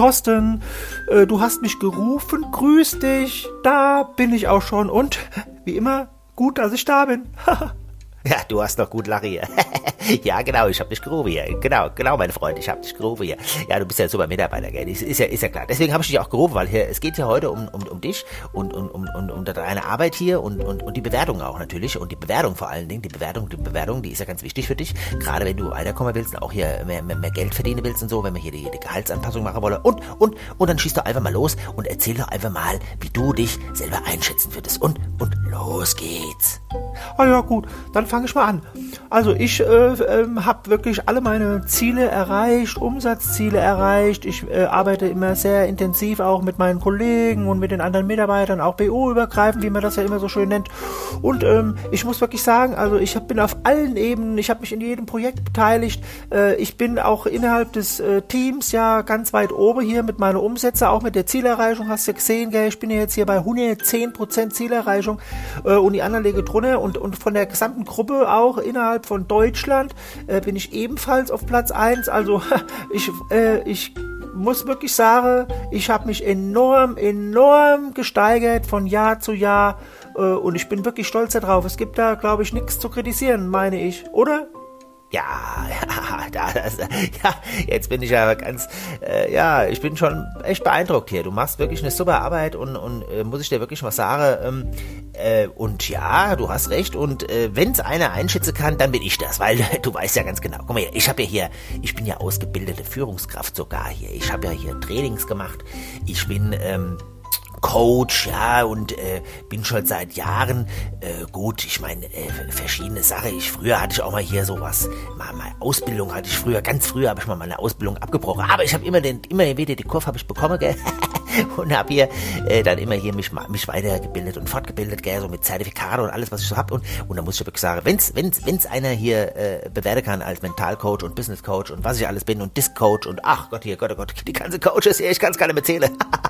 Thorsten, äh, du hast mich gerufen, grüß dich, da bin ich auch schon und, wie immer, gut, dass ich da bin. Ja, du hast noch gut Lache. ja, genau, ich hab dich gerufen hier. Genau, genau, mein Freund, ich hab dich gerufen hier. Ja, du bist ja ein super Mitarbeiter, gell? Ist, ist, ja, ist ja klar. Deswegen habe ich dich auch gerufen, weil hier, es geht ja heute um, um, um dich und um, um, um, um deine Arbeit hier und, und, und die Bewertung auch natürlich. Und die Bewertung vor allen Dingen, die Bewertung, die Bewertung, die ist ja ganz wichtig für dich. Gerade wenn du weiterkommen willst und auch hier mehr, mehr, mehr Geld verdienen willst und so, wenn wir hier die, die Gehaltsanpassung machen wollen. Und, und, und dann schießt doch einfach mal los und erzähl doch einfach mal, wie du dich selber einschätzen würdest. Und, und los geht's. Ah ja, gut, dann fange ich mal an. Also ich äh, äh, habe wirklich alle meine Ziele erreicht, Umsatzziele erreicht. Ich äh, arbeite immer sehr intensiv auch mit meinen Kollegen und mit den anderen Mitarbeitern, auch BO-übergreifend, wie man das ja immer so schön nennt. Und ähm, ich muss wirklich sagen, also ich hab, bin auf allen Ebenen, ich habe mich in jedem Projekt beteiligt. Äh, ich bin auch innerhalb des äh, Teams ja ganz weit oben hier mit meiner Umsätze, auch mit der Zielerreichung, hast du gesehen, gell? ich bin ja jetzt hier bei 110% Zielerreichung äh, und die anderen lege drunter und, und von der gesamten Gruppe auch innerhalb von Deutschland äh, bin ich ebenfalls auf Platz 1. Also ich, äh, ich muss wirklich sagen, ich habe mich enorm, enorm gesteigert von Jahr zu Jahr äh, und ich bin wirklich stolz darauf. Es gibt da, glaube ich, nichts zu kritisieren, meine ich, oder? Ja, ja, da, das, ja, jetzt bin ich ja ganz, äh, ja, ich bin schon echt beeindruckt hier. Du machst wirklich eine super Arbeit und, und äh, muss ich dir wirklich was sagen. Ähm, äh, und ja, du hast recht. Und äh, wenn es einer einschätzen kann, dann bin ich das, weil du weißt ja ganz genau. Guck mal, hier, ich habe ja hier, ich bin ja ausgebildete Führungskraft sogar hier. Ich habe ja hier Trainings gemacht. Ich bin ähm, Coach, ja, und äh, bin schon seit Jahren äh, gut. Ich meine, äh, verschiedene Sachen. Ich früher hatte ich auch mal hier sowas, mal meine Ausbildung hatte ich früher, ganz früher habe ich mal meine Ausbildung abgebrochen. Aber ich habe immer den, immer wieder die Kurve habe ich bekommen, gell? und habe hier äh, dann immer hier mich mich weitergebildet und fortgebildet, gell, so mit Zertifikate und alles, was ich so hab und und da muss ich wirklich sagen, wenn's wenn's wenn's einer hier äh, bewerten kann als Mentalcoach und Business Coach und was ich alles bin und Disc Coach und ach Gott hier Gott oh Gott die ganze Coaches hier, ich kann's gar nicht mehr zählen.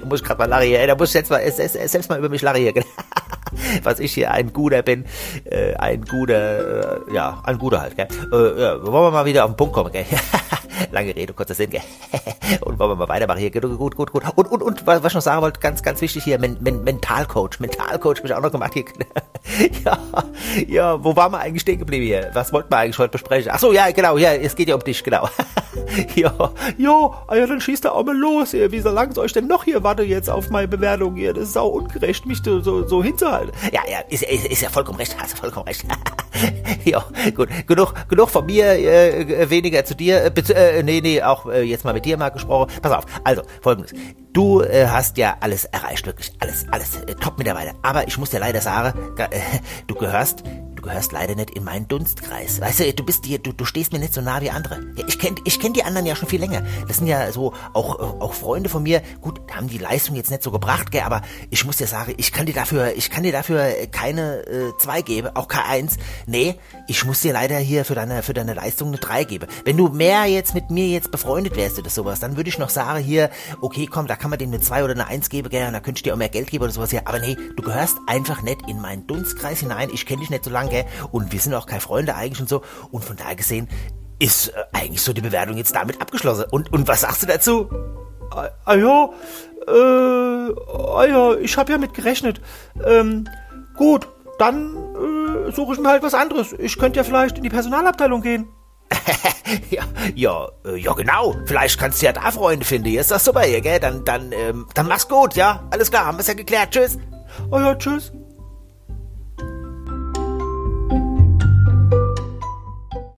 da muss ich gerade mal lachen hier, ey, da muss ich jetzt mal selbst mal über mich lachen hier. was ich hier ein guter bin, äh, ein guter, äh, ja, ein guter halt, gell. Äh, ja, wollen wir mal wieder auf den Punkt kommen, gell. Lange Rede, kurzer Sinn, gell. und wollen wir mal weitermachen hier, gut, gut, gut. Und, und, und, was ich noch sagen wollte, ganz, ganz wichtig hier, Men Men Mentalcoach, Mentalcoach habe ich auch noch gemacht hier. ja, ja, wo waren wir eigentlich stehen geblieben hier? Was wollten wir eigentlich heute besprechen? Ach so, ja, genau, ja, es geht ja um dich, genau. ja, ja, ja, dann schießt er auch mal los hier. Wie soll ich denn noch hier warte jetzt auf meine Bewertung hier? Das ist auch ungerecht, mich so, so, so hinzuhalten. Ja, ja, ist, ist, ist ja vollkommen recht, hast du vollkommen recht. ja, gut, genug, genug von mir, äh, weniger zu dir. Äh, äh, nee, nee, auch äh, jetzt mal mit dir mal gesprochen. Pass auf, also, folgendes. Du äh, hast ja alles erreicht, wirklich alles, alles äh, top mittlerweile. Aber ich muss dir leider sagen, äh, du gehörst Du gehörst leider nicht in meinen Dunstkreis. Weißt du, du bist hier, du, du stehst mir nicht so nah wie andere. Ja, ich kenn, ich kenn die anderen ja schon viel länger. Das sind ja so auch, auch Freunde von mir. Gut, haben die Leistung jetzt nicht so gebracht, gell, aber ich muss dir sagen, ich kann dir dafür, ich kann dir dafür keine äh, zwei geben, auch K1. Nee, ich muss dir leider hier für deine, für deine Leistung eine 3 geben. Wenn du mehr jetzt mit mir jetzt befreundet wärst oder sowas, dann würde ich noch sagen hier, okay, komm, da kann man dir eine 2 oder eine 1 geben, gell, und da könnte ich dir auch mehr Geld geben oder sowas hier. Aber nee, du gehörst einfach nicht in meinen Dunstkreis hinein. Ich kenne dich nicht so lange gell? Und wir sind auch keine Freunde eigentlich und so. Und von daher gesehen ist äh, eigentlich so die Bewertung jetzt damit abgeschlossen. Und, und was sagst du dazu? Ah, ah ja, äh, ah ja, ich habe ja mit gerechnet. Ähm, gut, dann äh, suche ich mir halt was anderes. Ich könnte ja vielleicht in die Personalabteilung gehen. ja, ja, äh, ja, genau. Vielleicht kannst du ja da Freunde finden. Hier ist das super hier, gell? Dann, dann, ähm, dann mach's gut, ja? Alles klar, haben wir's ja geklärt. Tschüss. Oh ja, tschüss.